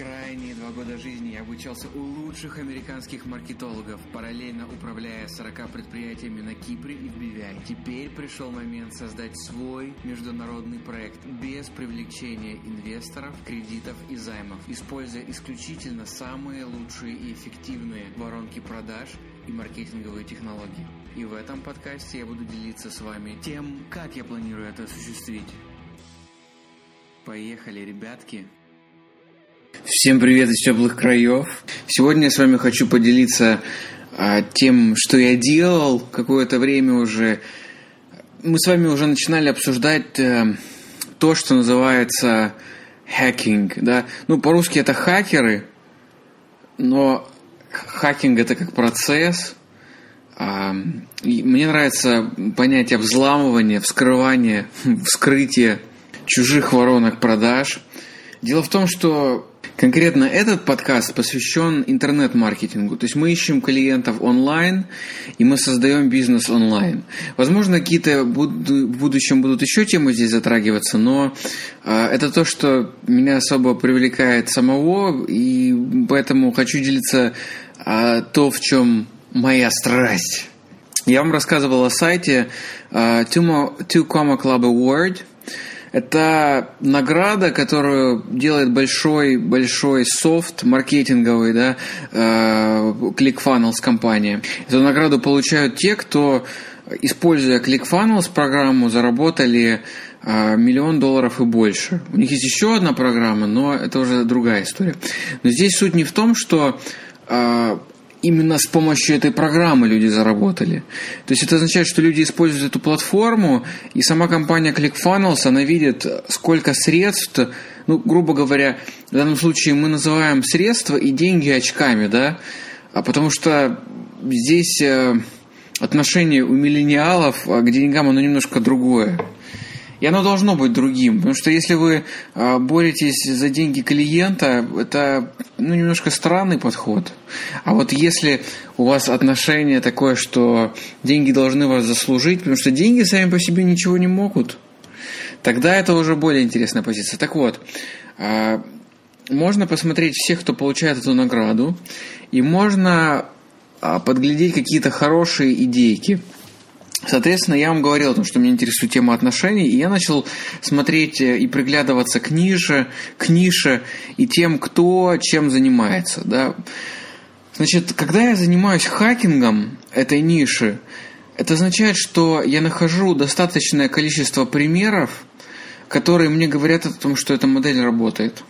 Крайние два года жизни я обучался у лучших американских маркетологов, параллельно управляя 40 предприятиями на Кипре и в Бивяре. Теперь пришел момент создать свой международный проект без привлечения инвесторов, кредитов и займов, используя исключительно самые лучшие и эффективные воронки продаж и маркетинговые технологии. И в этом подкасте я буду делиться с вами тем, как я планирую это осуществить. Поехали, ребятки! Всем привет из теплых краев. Сегодня я с вами хочу поделиться а, тем, что я делал какое-то время уже. Мы с вами уже начинали обсуждать а, то, что называется хакинг. Да? Ну, по-русски это хакеры, но хакинг это как процесс. А, мне нравится понятие взламывания, вскрывания, вскрытия чужих воронок продаж. Дело в том, что Конкретно этот подкаст посвящен интернет-маркетингу. То есть мы ищем клиентов онлайн, и мы создаем бизнес онлайн. Возможно, какие-то в будущем будут еще темы здесь затрагиваться, но э, это то, что меня особо привлекает самого, и поэтому хочу делиться э, то, в чем моя страсть. Я вам рассказывал о сайте uh, Two Comma Club Award – это награда, которую делает большой большой софт маркетинговый, да, э, ClickFunnels компания. Эту награду получают те, кто, используя ClickFunnels программу, заработали э, миллион долларов и больше. У них есть еще одна программа, но это уже другая история. Но здесь суть не в том, что э, именно с помощью этой программы люди заработали. То есть это означает, что люди используют эту платформу, и сама компания ClickFunnels, она видит, сколько средств, ну, грубо говоря, в данном случае мы называем средства и деньги очками, да, а потому что здесь э, отношение у миллениалов к деньгам, оно немножко другое. И оно должно быть другим. Потому что если вы а, боретесь за деньги клиента, это ну, немножко странный подход. А вот если у вас отношение такое, что деньги должны вас заслужить, потому что деньги сами по себе ничего не могут, тогда это уже более интересная позиция. Так вот, а, можно посмотреть всех, кто получает эту награду, и можно а, подглядеть какие-то хорошие идейки – Соответственно, я вам говорил о том, что меня интересует тема отношений, и я начал смотреть э, и приглядываться к нише, к нише и тем, кто чем занимается. Да. Значит, когда я занимаюсь хакингом этой ниши, это означает, что я нахожу достаточное количество примеров, которые мне говорят о том, что эта модель работает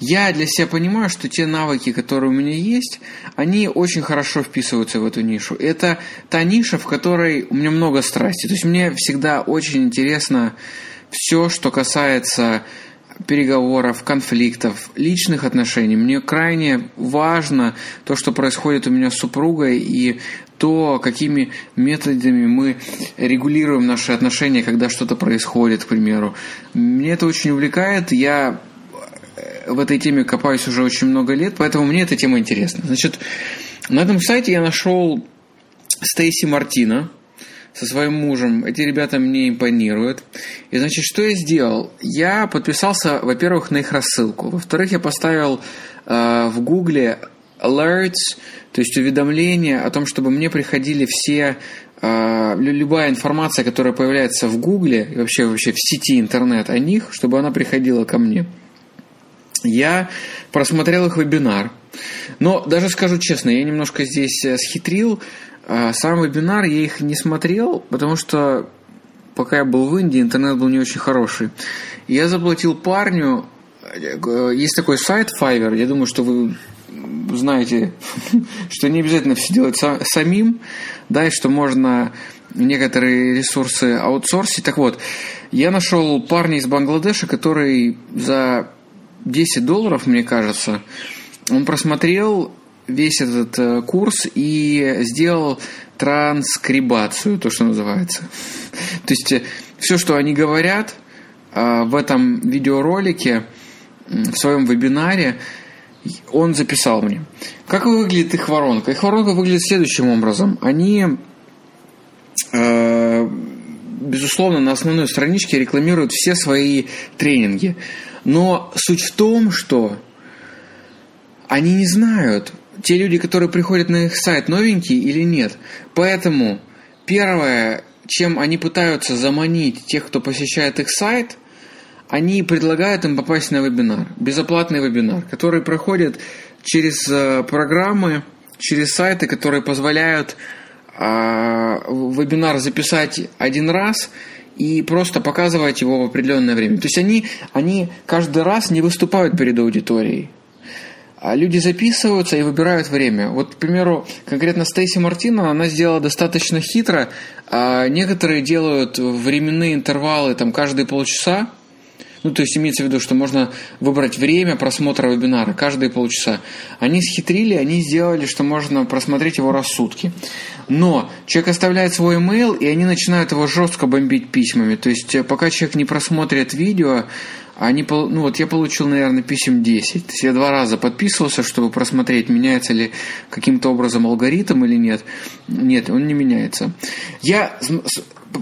я для себя понимаю, что те навыки, которые у меня есть, они очень хорошо вписываются в эту нишу. Это та ниша, в которой у меня много страсти. То есть мне всегда очень интересно все, что касается переговоров, конфликтов, личных отношений. Мне крайне важно то, что происходит у меня с супругой и то, какими методами мы регулируем наши отношения, когда что-то происходит, к примеру. Мне это очень увлекает. Я в этой теме копаюсь уже очень много лет, поэтому мне эта тема интересна. Значит, на этом сайте я нашел Стейси Мартина со своим мужем. Эти ребята мне импонируют. И, значит, что я сделал? Я подписался, во-первых, на их рассылку. Во-вторых, я поставил э, в Гугле alerts, то есть уведомления о том, чтобы мне приходили все э, любая информация, которая появляется в Гугле вообще, вообще в сети интернет о них, чтобы она приходила ко мне. Я просмотрел их вебинар. Но даже скажу честно, я немножко здесь э, схитрил. А, сам вебинар я их не смотрел, потому что пока я был в Индии, интернет был не очень хороший. Я заплатил парню, э, есть такой сайт Fiverr, я думаю, что вы знаете, что не обязательно все делать самим, да, и что можно некоторые ресурсы аутсорсить. Так вот, я нашел парня из Бангладеша, который за 10 долларов, мне кажется, он просмотрел весь этот э, курс и сделал транскрибацию, то, что называется. То есть э, все, что они говорят э, в этом видеоролике, в своем вебинаре, он записал мне. Как выглядит их воронка? Их воронка выглядит следующим образом. Они, безусловно, на основной страничке рекламируют все свои тренинги. Но суть в том, что они не знают, те люди, которые приходят на их сайт, новенькие или нет. Поэтому первое, чем они пытаются заманить тех, кто посещает их сайт, они предлагают им попасть на вебинар, безоплатный вебинар, который проходит через э, программы, через сайты, которые позволяют э, вебинар записать один раз и просто показывать его в определенное время. То есть они, они каждый раз не выступают перед аудиторией. А люди записываются и выбирают время. Вот, к примеру, конкретно Стейси Мартина, она сделала достаточно хитро. А некоторые делают временные интервалы там каждые полчаса, ну, то есть имеется в виду, что можно выбрать время просмотра вебинара каждые полчаса. Они схитрили, они сделали, что можно просмотреть его раз сутки. Но человек оставляет свой email, и они начинают его жестко бомбить письмами. То есть э, пока человек не просмотрит видео, они, ну вот я получил, наверное, писем 10. То есть я два раза подписывался, чтобы просмотреть, меняется ли каким-то образом алгоритм или нет. Нет, он не меняется. Я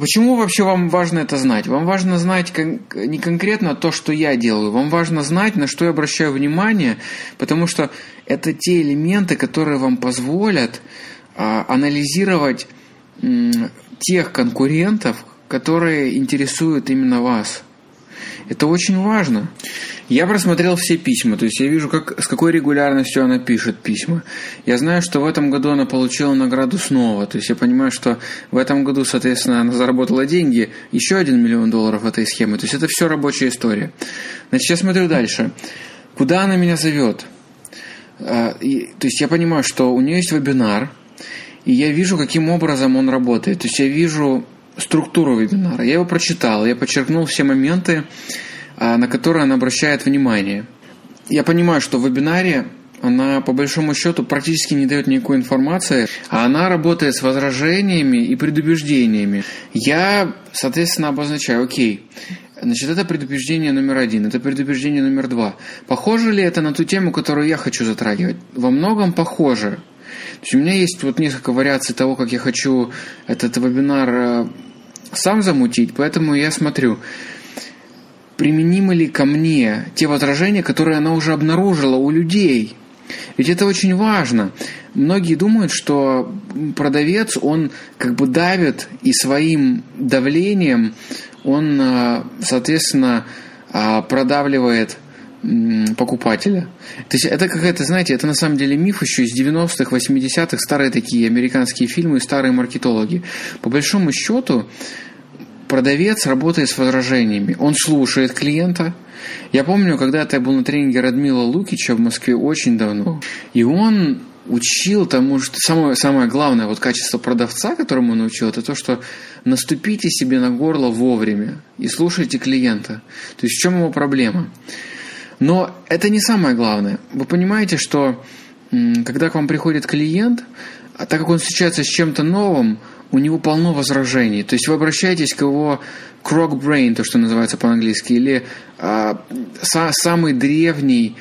Почему вообще вам важно это знать? Вам важно знать не конкретно то, что я делаю. Вам важно знать, на что я обращаю внимание, потому что это те элементы, которые вам позволят анализировать м, тех конкурентов, которые интересуют именно вас. Это очень важно. Я просмотрел все письма, то есть я вижу, как, с какой регулярностью она пишет письма. Я знаю, что в этом году она получила награду снова, то есть я понимаю, что в этом году, соответственно, она заработала деньги, еще один миллион долларов этой схемы. То есть это все рабочая история. Значит, я смотрю дальше. Куда она меня зовет? А, то есть я понимаю, что у нее есть вебинар, и я вижу, каким образом он работает. То есть я вижу структуру вебинара. Я его прочитал, я подчеркнул все моменты, а, на которые она обращает внимание. Я понимаю, что в вебинаре она по большому счету практически не дает никакой информации, а она работает с возражениями и предубеждениями. Я, соответственно, обозначаю, окей, Значит, это предубеждение номер один, это предубеждение номер два. Похоже ли это на ту тему, которую я хочу затрагивать? Во многом похоже. То есть у меня есть вот несколько вариаций того, как я хочу этот вебинар э, сам замутить, поэтому я смотрю, применимы ли ко мне те возражения, которые она уже обнаружила у людей. Ведь это очень важно. Многие думают, что продавец, он как бы давит и своим давлением он, э, соответственно, э, продавливает покупателя. То есть это какая-то, знаете, это на самом деле миф еще из 90-х, 80-х, старые такие американские фильмы и старые маркетологи. По большому счету, продавец работает с возражениями. Он слушает клиента. Я помню, когда-то я был на тренинге Радмила Лукича в Москве очень давно, и он учил тому, что самое, самое главное вот качество продавца, которому он учил, это то, что наступите себе на горло вовремя и слушайте клиента. То есть в чем его проблема? Но это не самое главное. Вы понимаете, что когда к вам приходит клиент, а так как он встречается с чем-то новым, у него полно возражений. То есть вы обращаетесь к его croc brain, то, что называется по-английски, или а, са, самый древний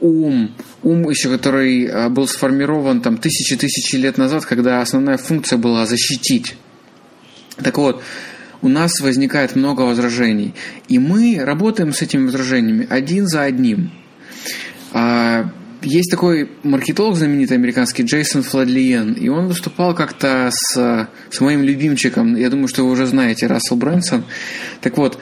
ум, ум еще, который а, был сформирован там тысячи-тысячи лет назад, когда основная функция была защитить. Так вот, у нас возникает много возражений. И мы работаем с этими возражениями один за одним. А, есть такой маркетолог знаменитый американский Джейсон Фладлиен, и он выступал как-то с, с моим любимчиком, я думаю, что вы уже знаете, Рассел Брэнсон. Так вот,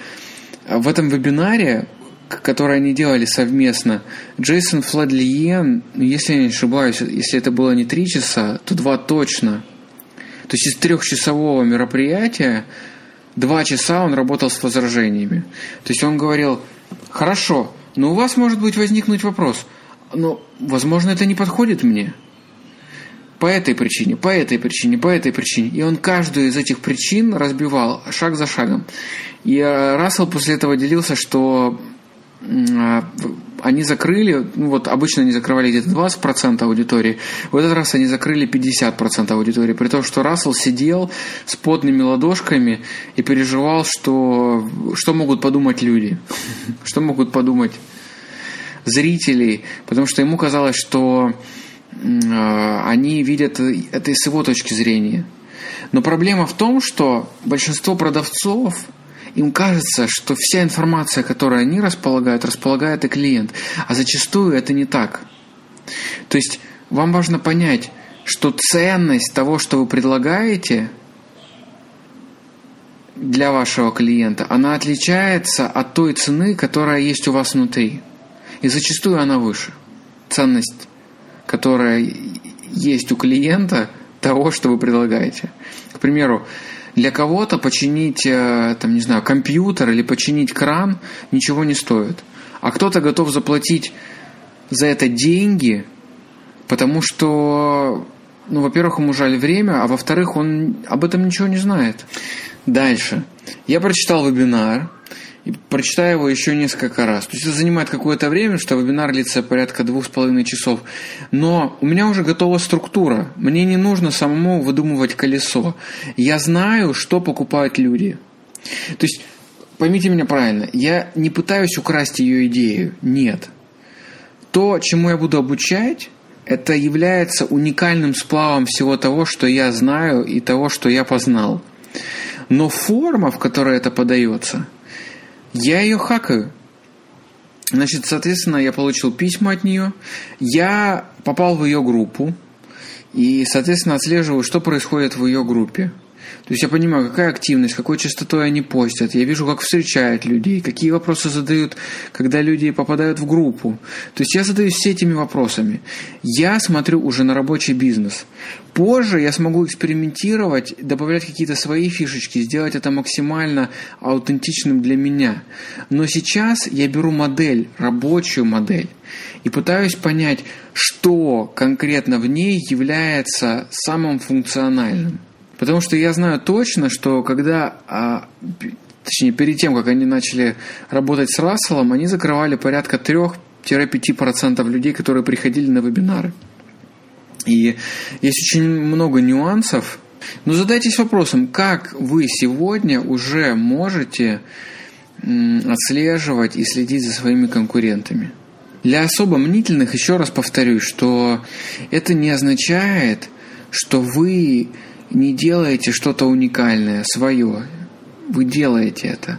в этом вебинаре, который они делали совместно, Джейсон Фладлиен, если я не ошибаюсь, если это было не три часа, то два точно. То есть из трехчасового мероприятия Два часа он работал с возражениями. То есть он говорил, хорошо, но у вас может быть возникнуть вопрос, но, возможно, это не подходит мне. По этой причине, по этой причине, по этой причине. И он каждую из этих причин разбивал шаг за шагом. И э, Рассел после этого делился, что а, они закрыли, ну вот обычно они закрывали где-то 20% аудитории, в этот раз они закрыли 50% аудитории, при том, что Рассел сидел с потными ладошками и переживал, что, что могут подумать люди, что могут подумать зрители, потому что ему казалось, что они видят это с его точки зрения. Но проблема в том, что большинство продавцов им кажется, что вся информация, которой они располагают, располагает и клиент. А зачастую это не так. То есть вам важно понять, что ценность того, что вы предлагаете для вашего клиента, она отличается от той цены, которая есть у вас внутри. И зачастую она выше. Ценность, которая есть у клиента, того, что вы предлагаете. К примеру, для кого-то починить, э, там, не знаю, компьютер или починить кран ничего не стоит. А кто-то готов заплатить за это деньги, потому что, ну, во-первых, ему жаль время, а во-вторых, он об этом ничего не знает. Дальше. Я прочитал вебинар, и прочитаю его еще несколько раз. То есть это занимает какое-то время, что вебинар длится порядка двух с половиной часов. Но у меня уже готова структура. Мне не нужно самому выдумывать колесо. Я знаю, что покупают люди. То есть, поймите меня правильно, я не пытаюсь украсть ее идею. Нет. То, чему я буду обучать, это является уникальным сплавом всего того, что я знаю и того, что я познал. Но форма, в которой это подается, я ее хакаю. Значит, соответственно, я получил письма от нее, я попал в ее группу, и, соответственно, отслеживаю, что происходит в ее группе. То есть я понимаю, какая активность, какой частотой они постят. Я вижу, как встречают людей, какие вопросы задают, когда люди попадают в группу. То есть я задаюсь все этими вопросами. Я смотрю уже на рабочий бизнес. Позже я смогу экспериментировать, добавлять какие-то свои фишечки, сделать это максимально аутентичным для меня. Но сейчас я беру модель, рабочую модель, и пытаюсь понять, что конкретно в ней является самым функциональным. Потому что я знаю точно, что когда, а, точнее, перед тем, как они начали работать с Расселом, они закрывали порядка 3-5% людей, которые приходили на вебинары. И есть очень много нюансов. Но задайтесь вопросом, как вы сегодня уже можете отслеживать и следить за своими конкурентами. Для особо мнительных еще раз повторюсь, что это не означает, что вы не делаете что-то уникальное, свое. Вы делаете это.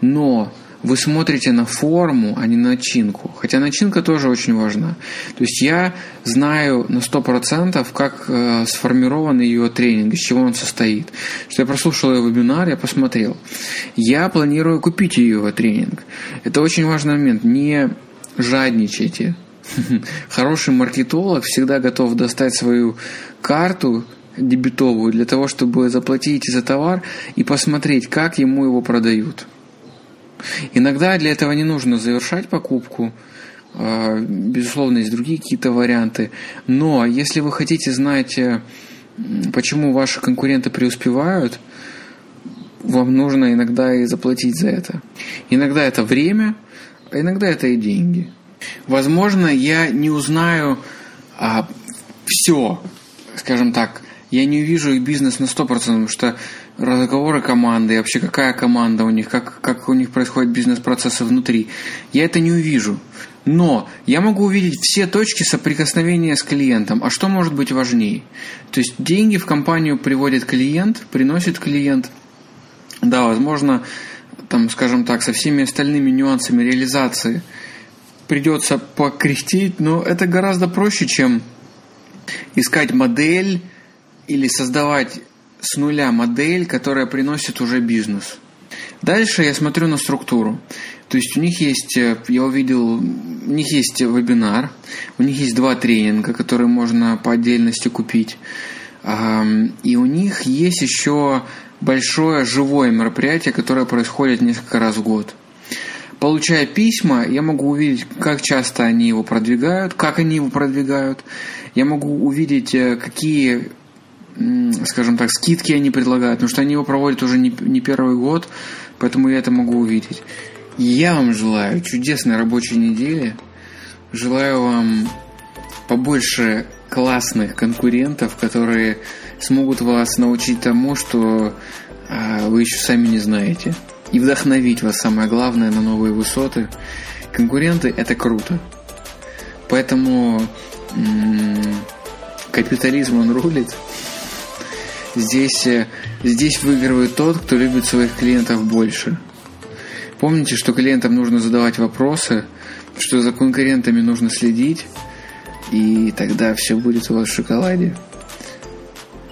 Но вы смотрите на форму, а не на начинку. Хотя начинка тоже очень важна. То есть я знаю на 100%, как э, сформирован ее тренинг, из чего он состоит. Что я прослушал ее вебинар, я посмотрел. Я планирую купить ее тренинг. Это очень важный момент. Не жадничайте. Хороший маркетолог всегда готов достать свою карту, дебетовую для того, чтобы заплатить за товар и посмотреть, как ему его продают. Иногда для этого не нужно завершать покупку, а, безусловно, есть другие какие-то варианты, но если вы хотите знать, э, почему ваши конкуренты преуспевают, вам нужно иногда и заплатить за это. Иногда это время, а иногда это и деньги. Возможно, я не узнаю а, все, скажем так, я не увижу их бизнес на 100%, потому что разговоры команды, вообще какая команда у них, как, как у них происходят бизнес-процессы внутри, я это не увижу. Но я могу увидеть все точки соприкосновения с клиентом. А что может быть важнее? То есть деньги в компанию приводит клиент, приносит клиент. Да, возможно, там, скажем так, со всеми остальными нюансами реализации придется покрестить, но это гораздо проще, чем искать модель, или создавать с нуля модель, которая приносит уже бизнес. Дальше я смотрю на структуру. То есть у них есть, э, я увидел, у них есть вебинар, у них есть два тренинга, которые можно по отдельности купить. И у них есть еще большое живое мероприятие, которое происходит несколько раз в год. Получая письма, я могу увидеть, как часто они его продвигают, как они его продвигают. Я могу увидеть, э, какие скажем так, скидки они предлагают, потому что они его проводят уже не, не первый год, поэтому я это могу увидеть. Я вам желаю чудесной рабочей недели, желаю вам побольше классных конкурентов, которые смогут вас научить тому, что э, вы еще сами не знаете, и вдохновить вас, самое главное, на новые высоты. Конкуренты – это круто. Поэтому м- капитализм, он рулит – Здесь, э, здесь выигрывает тот, кто любит своих клиентов больше. Помните, что клиентам нужно задавать вопросы, что за конкурентами нужно следить, и тогда все будет у вас в шоколаде.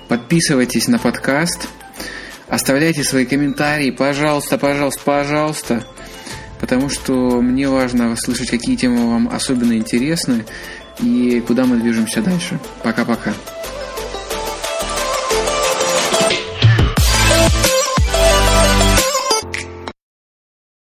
Подписывайтесь на подкаст, оставляйте свои комментарии, пожалуйста, пожалуйста, пожалуйста, потому что мне важно слышать, какие темы вам особенно интересны и куда мы движемся дальше. Пока-пока.